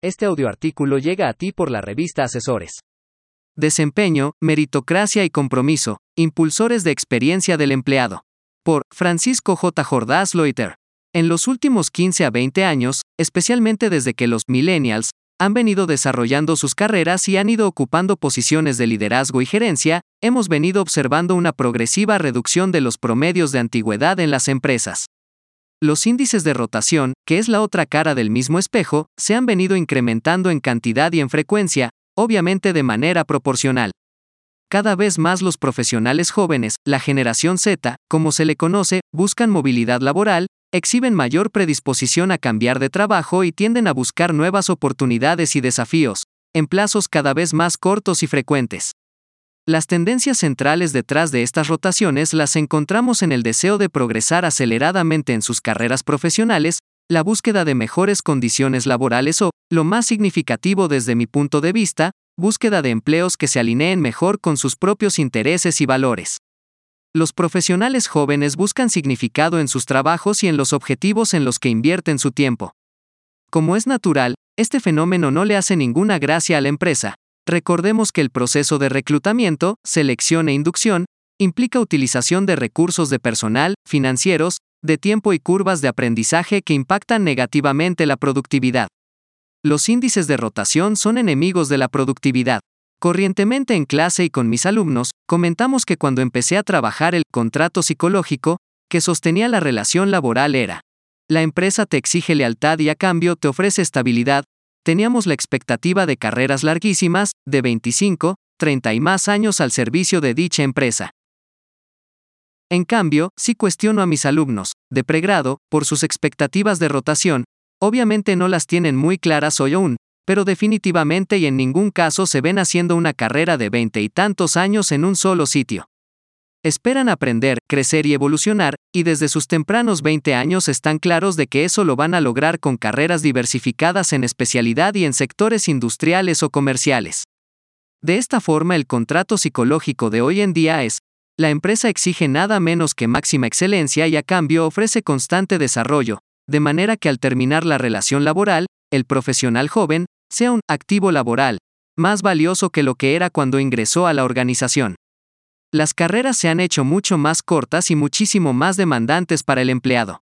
Este audioartículo llega a ti por la revista Asesores. Desempeño, meritocracia y compromiso, impulsores de experiencia del empleado. Por Francisco J. Jordás Loiter. En los últimos 15 a 20 años, especialmente desde que los millennials han venido desarrollando sus carreras y han ido ocupando posiciones de liderazgo y gerencia, hemos venido observando una progresiva reducción de los promedios de antigüedad en las empresas. Los índices de rotación, que es la otra cara del mismo espejo, se han venido incrementando en cantidad y en frecuencia, obviamente de manera proporcional. Cada vez más los profesionales jóvenes, la generación Z, como se le conoce, buscan movilidad laboral, exhiben mayor predisposición a cambiar de trabajo y tienden a buscar nuevas oportunidades y desafíos, en plazos cada vez más cortos y frecuentes. Las tendencias centrales detrás de estas rotaciones las encontramos en el deseo de progresar aceleradamente en sus carreras profesionales, la búsqueda de mejores condiciones laborales o, lo más significativo desde mi punto de vista, búsqueda de empleos que se alineen mejor con sus propios intereses y valores. Los profesionales jóvenes buscan significado en sus trabajos y en los objetivos en los que invierten su tiempo. Como es natural, este fenómeno no le hace ninguna gracia a la empresa, Recordemos que el proceso de reclutamiento, selección e inducción implica utilización de recursos de personal, financieros, de tiempo y curvas de aprendizaje que impactan negativamente la productividad. Los índices de rotación son enemigos de la productividad. Corrientemente en clase y con mis alumnos, comentamos que cuando empecé a trabajar el contrato psicológico, que sostenía la relación laboral era, la empresa te exige lealtad y a cambio te ofrece estabilidad, teníamos la expectativa de carreras larguísimas, de 25, 30 y más años al servicio de dicha empresa. En cambio, si cuestiono a mis alumnos, de pregrado, por sus expectativas de rotación, obviamente no las tienen muy claras hoy aún, pero definitivamente y en ningún caso se ven haciendo una carrera de veinte y tantos años en un solo sitio. Esperan aprender, crecer y evolucionar, y desde sus tempranos 20 años están claros de que eso lo van a lograr con carreras diversificadas en especialidad y en sectores industriales o comerciales. De esta forma el contrato psicológico de hoy en día es, la empresa exige nada menos que máxima excelencia y a cambio ofrece constante desarrollo, de manera que al terminar la relación laboral, el profesional joven, sea un activo laboral, más valioso que lo que era cuando ingresó a la organización. Las carreras se han hecho mucho más cortas y muchísimo más demandantes para el empleado.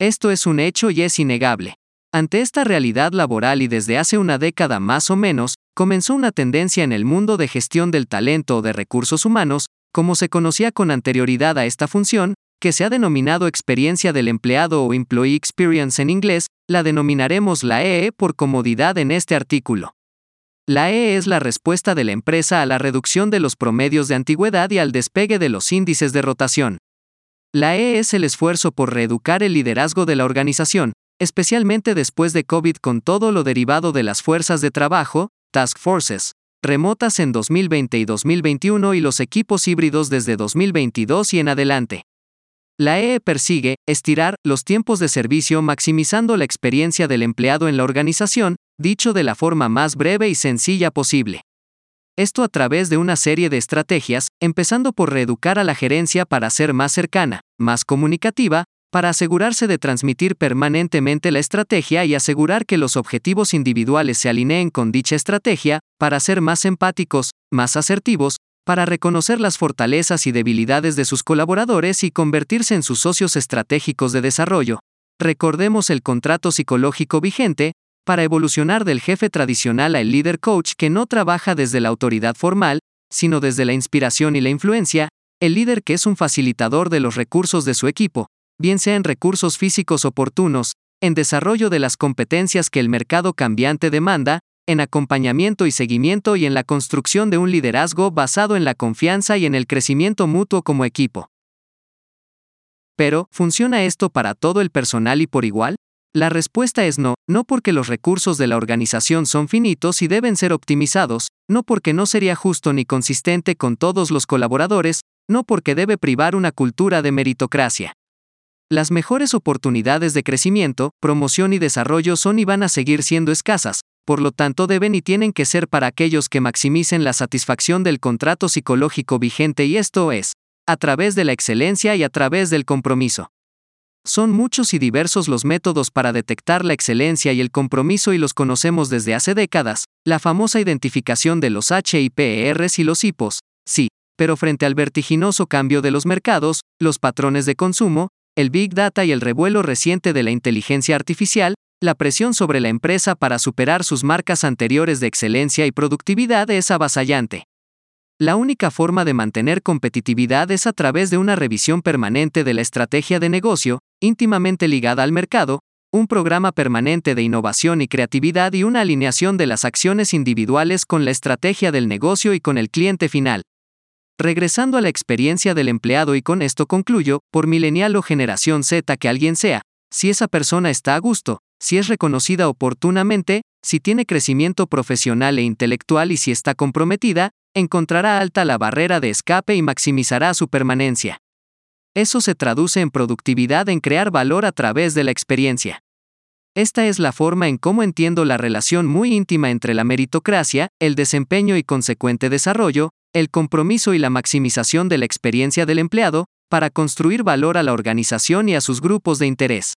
Esto es un hecho y es innegable. Ante esta realidad laboral y desde hace una década más o menos, comenzó una tendencia en el mundo de gestión del talento o de recursos humanos, como se conocía con anterioridad a esta función, que se ha denominado experiencia del empleado o Employee Experience en inglés, la denominaremos la EE e por comodidad en este artículo. La E es la respuesta de la empresa a la reducción de los promedios de antigüedad y al despegue de los índices de rotación. La E es el esfuerzo por reeducar el liderazgo de la organización, especialmente después de COVID con todo lo derivado de las fuerzas de trabajo, task forces, remotas en 2020 y 2021 y los equipos híbridos desde 2022 y en adelante. La EE persigue estirar los tiempos de servicio maximizando la experiencia del empleado en la organización, dicho de la forma más breve y sencilla posible. Esto a través de una serie de estrategias, empezando por reeducar a la gerencia para ser más cercana, más comunicativa, para asegurarse de transmitir permanentemente la estrategia y asegurar que los objetivos individuales se alineen con dicha estrategia, para ser más empáticos, más asertivos, para reconocer las fortalezas y debilidades de sus colaboradores y convertirse en sus socios estratégicos de desarrollo. Recordemos el contrato psicológico vigente, para evolucionar del jefe tradicional al líder coach que no trabaja desde la autoridad formal, sino desde la inspiración y la influencia, el líder que es un facilitador de los recursos de su equipo, bien sea en recursos físicos oportunos, en desarrollo de las competencias que el mercado cambiante demanda, en acompañamiento y seguimiento y en la construcción de un liderazgo basado en la confianza y en el crecimiento mutuo como equipo. Pero, ¿funciona esto para todo el personal y por igual? La respuesta es no, no porque los recursos de la organización son finitos y deben ser optimizados, no porque no sería justo ni consistente con todos los colaboradores, no porque debe privar una cultura de meritocracia. Las mejores oportunidades de crecimiento, promoción y desarrollo son y van a seguir siendo escasas, por lo tanto deben y tienen que ser para aquellos que maximicen la satisfacción del contrato psicológico vigente y esto es, a través de la excelencia y a través del compromiso. Son muchos y diversos los métodos para detectar la excelencia y el compromiso y los conocemos desde hace décadas, la famosa identificación de los HIPERs y los HIPOs, sí, pero frente al vertiginoso cambio de los mercados, los patrones de consumo, el Big Data y el revuelo reciente de la inteligencia artificial, la presión sobre la empresa para superar sus marcas anteriores de excelencia y productividad es avasallante. La única forma de mantener competitividad es a través de una revisión permanente de la estrategia de negocio, íntimamente ligada al mercado, un programa permanente de innovación y creatividad y una alineación de las acciones individuales con la estrategia del negocio y con el cliente final. Regresando a la experiencia del empleado y con esto concluyo, por milenial o generación Z que alguien sea, si esa persona está a gusto, si es reconocida oportunamente, si tiene crecimiento profesional e intelectual y si está comprometida, encontrará alta la barrera de escape y maximizará su permanencia. Eso se traduce en productividad en crear valor a través de la experiencia. Esta es la forma en cómo entiendo la relación muy íntima entre la meritocracia, el desempeño y consecuente desarrollo, el compromiso y la maximización de la experiencia del empleado, para construir valor a la organización y a sus grupos de interés.